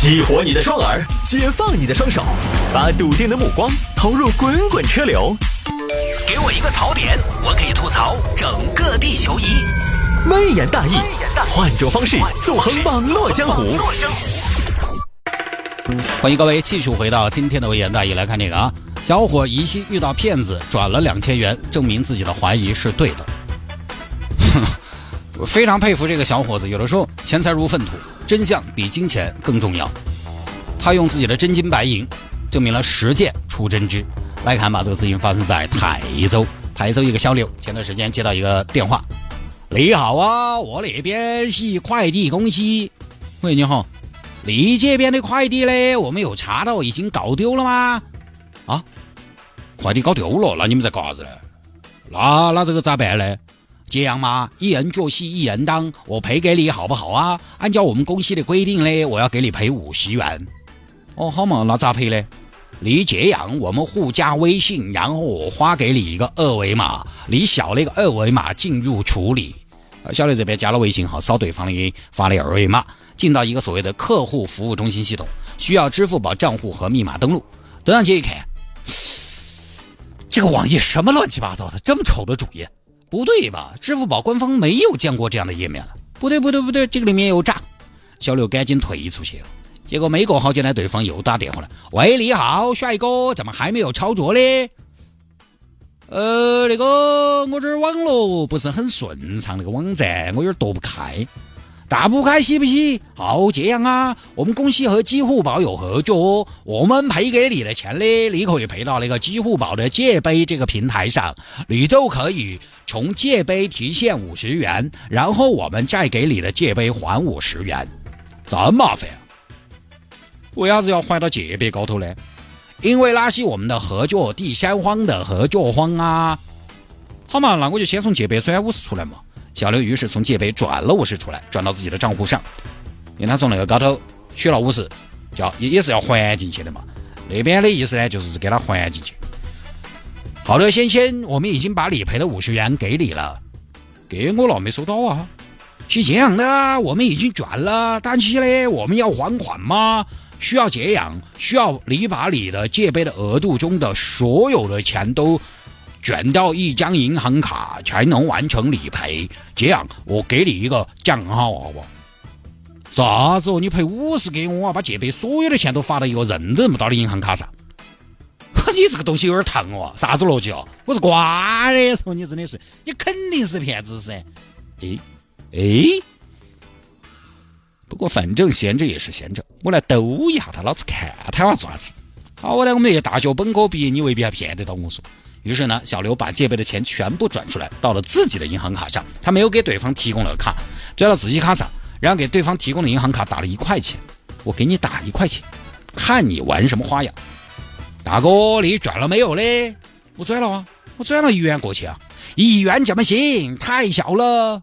激活你的双耳，解放你的双手，把笃定的目光投入滚滚车流。给我一个槽点，我可以吐槽整个地球仪。微言大义，换种方式纵横网络江湖。欢迎各位继续回到今天的微言大义来看这个啊，小伙疑心遇到骗子转了两千元，证明自己的怀疑是对的。哼，我非常佩服这个小伙子，有的时候钱财如粪土，真相比金钱更重要。他用自己的真金白银证明了实践出真知。来看吧，这个事情发生在台州，台州一个小刘前段时间接到一个电话，你好啊，我那边是快递公司，喂你好。你这边的快递呢？我们有查到已经搞丢了吗？啊，快递搞丢了，那你们在干啥子呢？那那这个咋办呢？这样嘛，一人做戏一人当，我赔给你好不好啊？按照我们公司的规定呢，我要给你赔五十元。哦，好嘛，那咋赔呢？你揭阳，我们互加微信，然后我发给你一个二维码，你扫那个二维码进入处理。小刘这边加了微信号，扫对方的发的二维码。进到一个所谓的客户服务中心系统，需要支付宝账户和密码登录。登上去一看，这个网页什么乱七八糟的，这么丑的主页，不对吧？支付宝官方没有见过这样的页面了。不对不对不对，这个里面有诈。小刘赶紧退出去了。结果没过好久呢，对方又打电话了。喂，你好，帅哥，怎么还没有操作呢？呃，那个我这儿网络不是很顺畅，那个网站我有点躲不开。打不开，洗不洗？好，这样啊，我们公司和支付宝有合作，我们赔给你的钱呢，你可以赔到那个支付宝的借呗这个平台上，你都可以从借呗提现五十元，然后我们再给你的借呗还五十元，这麻烦啊？为啥子要还到借呗高头呢？因为那是我们的合作第三方的合作方啊。好嘛，那我就先从借呗转五十出来嘛。小刘于是从借呗转了五十出来，转到自己的账户上，因为他从那个高头取了五十，叫也也是要还进去的嘛。那边的意思呢，就是给他还进去。好的，先生，我们已经把理赔的五十元给你了，给我了没收到啊？是这样的，我们已经转了，但是呢，我们要还款吗？需要这样，需要你把你的借呗的额度中的所有的钱都。卷到一张银行卡才能完成理赔，这样我给你一个账号好不好？啥子哦？你赔五十给我，把借呗所有的钱都发到一个认都认不到的银行卡上？你这个东西有点烫哦！啥子逻辑哦？我是瓜的，说你真的是，你肯定是骗子噻！诶诶，不过反正闲着也是闲着，我来兜一下他，老子看他要做啥子。好来，我们这些大学本科毕业，你未必还骗得到我说。于是呢，小刘把借呗的钱全部转出来，到了自己的银行卡上。他没有给对方提供了卡，转到自己卡上，然后给对方提供的银行卡打了一块钱。我给你打一块钱，看你玩什么花样。大哥，你转了没有嘞？我转了啊，我转了一元过去啊。一元怎么行？太小了。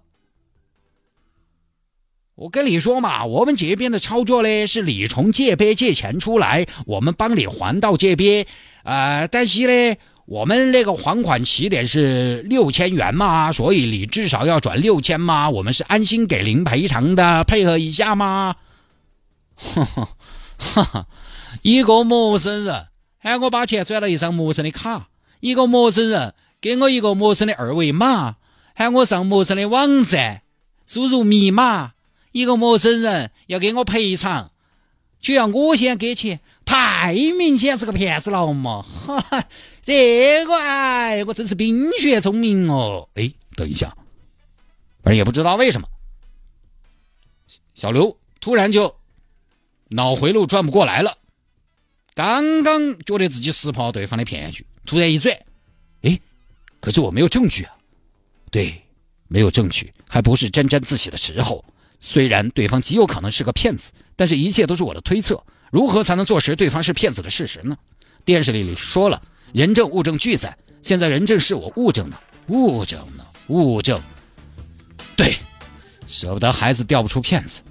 我跟你说嘛，我们这边的操作呢，是你从借呗借钱出来，我们帮你还到借呗。呃，但是呢。我们那个还款起点是六千元嘛，所以你至少要转六千嘛。我们是安心给您赔偿的，配合一下嘛。哈哈！一个陌生人喊我把钱转到一张陌生的卡，一个陌生人给我一个陌生的二维码，喊我上陌生的网站输入密码，一个陌生人要给我赔偿，就要我先给钱。太明显是个骗子了嘛！哈哈，这个哎，我真是冰雪聪明哦！哎，等一下，反正也不知道为什么，小刘突然就脑回路转不过来了。刚刚觉得自己识破对方的骗局，突然一转，哎，可是我没有证据啊！对，没有证据，还不是沾沾自喜的时候。虽然对方极有可能是个骗子，但是一切都是我的推测。如何才能坐实对方是骗子的事实呢？电视里里说了，人证物证俱在。现在人证是我，物证呢？物证呢？物证。对，舍不得孩子掉不出骗子，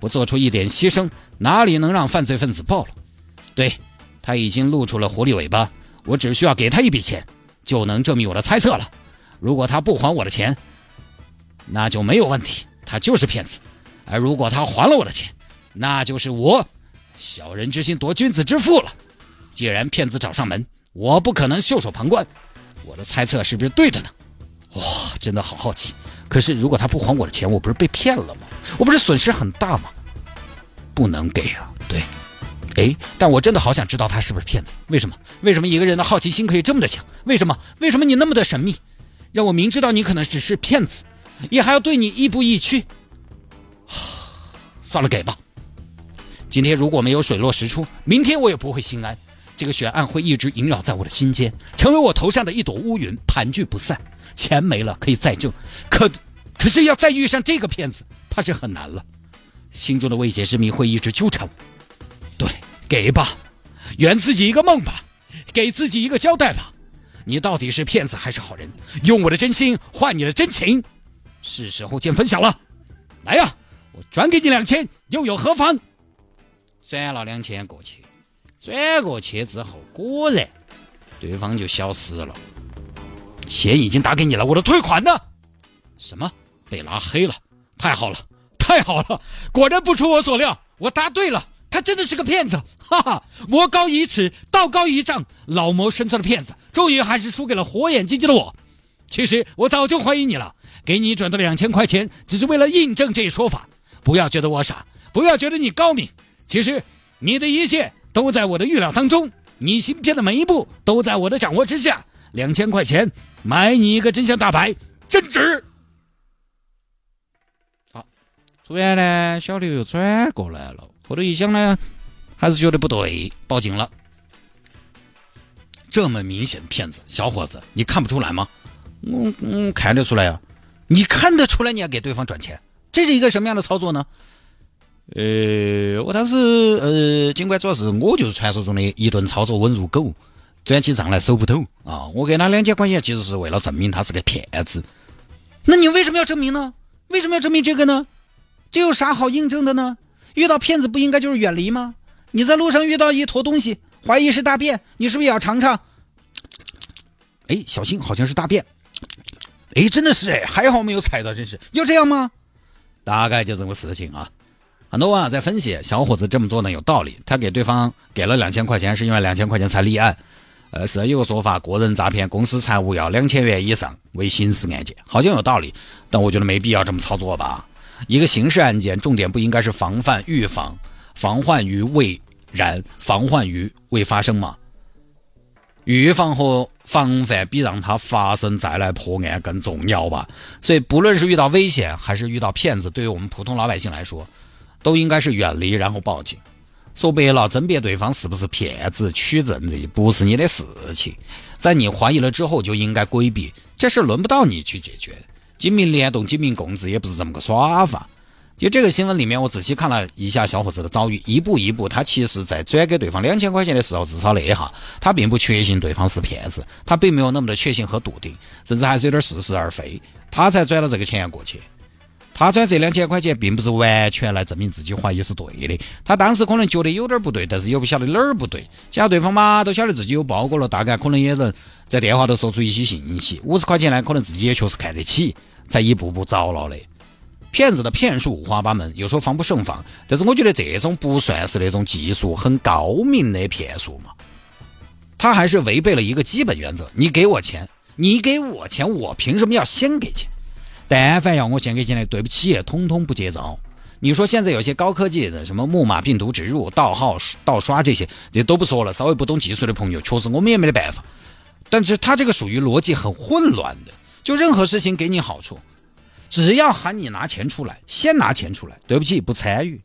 不做出一点牺牲，哪里能让犯罪分子暴露？对，他已经露出了狐狸尾巴，我只需要给他一笔钱，就能证明我的猜测了。如果他不还我的钱，那就没有问题，他就是骗子；而如果他还了我的钱，那就是我。小人之心夺君子之腹了。既然骗子找上门，我不可能袖手旁观。我的猜测是不是对着呢？哇，真的好好奇。可是如果他不还我的钱，我不是被骗了吗？我不是损失很大吗？不能给啊！对，哎，但我真的好想知道他是不是骗子。为什么？为什么一个人的好奇心可以这么的强？为什么？为什么你那么的神秘，让我明知道你可能只是骗子，也还要对你亦步亦趋？算了，给吧。今天如果没有水落石出，明天我也不会心安。这个悬案会一直萦绕在我的心间，成为我头上的一朵乌云，盘踞不散。钱没了可以再挣，可可是要再遇上这个骗子，怕是很难了。心中的未解之谜会一直纠缠我。对，给吧，圆自己一个梦吧，给自己一个交代吧。你到底是骗子还是好人？用我的真心换你的真情，是时候见分晓了。来呀，我转给你两千，又有何妨？转了两千过去。转过去之后，果然对方就消失了。钱已经打给你了，我的退款呢？什么？被拉黑了？太好了，太好了！果然不出我所料，我答对了，他真的是个骗子！哈哈，魔高一尺，道高一丈，老谋深算的骗子，终于还是输给了火眼金睛的我。其实我早就怀疑你了，给你转的两千块钱，只是为了印证这一说法。不要觉得我傻，不要觉得你高明，其实你的一切。都在我的预料当中，你芯片的每一步都在我的掌握之下。两千块钱买你一个真相大白，真值。好，突然呢，小刘又转过来了，后头一想呢，还是觉得不对，报警了。这么明显骗子，小伙子，你看不出来吗？我我看得出来啊，你看得出来，你要给对方转钱，这是一个什么样的操作呢？呃，我当时呃，尽管主要是我就是传说中的一顿操作稳如狗，转起账来手不抖啊！我给他两千块钱，其实是为了证明他是个骗子。那你为什么要证明呢？为什么要证明这个呢？这有啥好印证的呢？遇到骗子不应该就是远离吗？你在路上遇到一坨东西，怀疑是大便，你是不是也要尝尝？哎，小心，好像是大便。哎，真的是哎，还好没有踩到，真是要这样吗？大概就这么个事情啊。很多网友在分析，小伙子这么做呢有道理。他给对方给了两千块钱，是因为两千块钱才立案。呃，是有个说法，个人诈骗公司财物要两千元以上为刑事案件，好像有道理。但我觉得没必要这么操作吧。一个刑事案件，重点不应该是防范、预防、防患于未然，防患于未发生吗？预防和防范比让它发生再来破案更重要吧。所以，不论是遇到危险还是遇到骗子，对于我们普通老百姓来说，都应该是远离，然后报警。说白了，甄别对方是不是骗子、取证这不是你的事情。在你怀疑了之后，就应该规避，这事轮不到你去解决。警民联动、警民共治也不是这么个耍法。就这个新闻里面，我仔细看了一下小伙子的遭遇，一步一步，他其实在转给对方两千块钱的时候，至少那一下，他并不确信对方是骗子，他并没有那么的确信和笃定，甚至还是有点似是而非，他才转了这个钱过去。他赚这两千块钱，并不是完全来证明自己怀疑是对的。他当时可能觉得有点不对，但是又不晓得哪儿不对。假对方嘛都晓得自己有包裹了，大概可能也能在电话头说出一些信息。五十块钱呢，可能自己也确实看得起，才一步步着了的。骗子的骗术五花八门，有时候防不胜防。但是我觉得这种不算是那种技术很高明的骗术嘛。他还是违背了一个基本原则：你给我钱，你给我钱，我凭什么要先给钱？但凡要我先给钱的，对不起，通通不接招。你说现在有些高科技的，什么木马病毒植入、盗号、盗刷这些，这都不说了。稍微不懂技术的朋友，确实我们也没得办法。但是他这个属于逻辑很混乱的，就任何事情给你好处，只要喊你拿钱出来，先拿钱出来，对不起，不参与。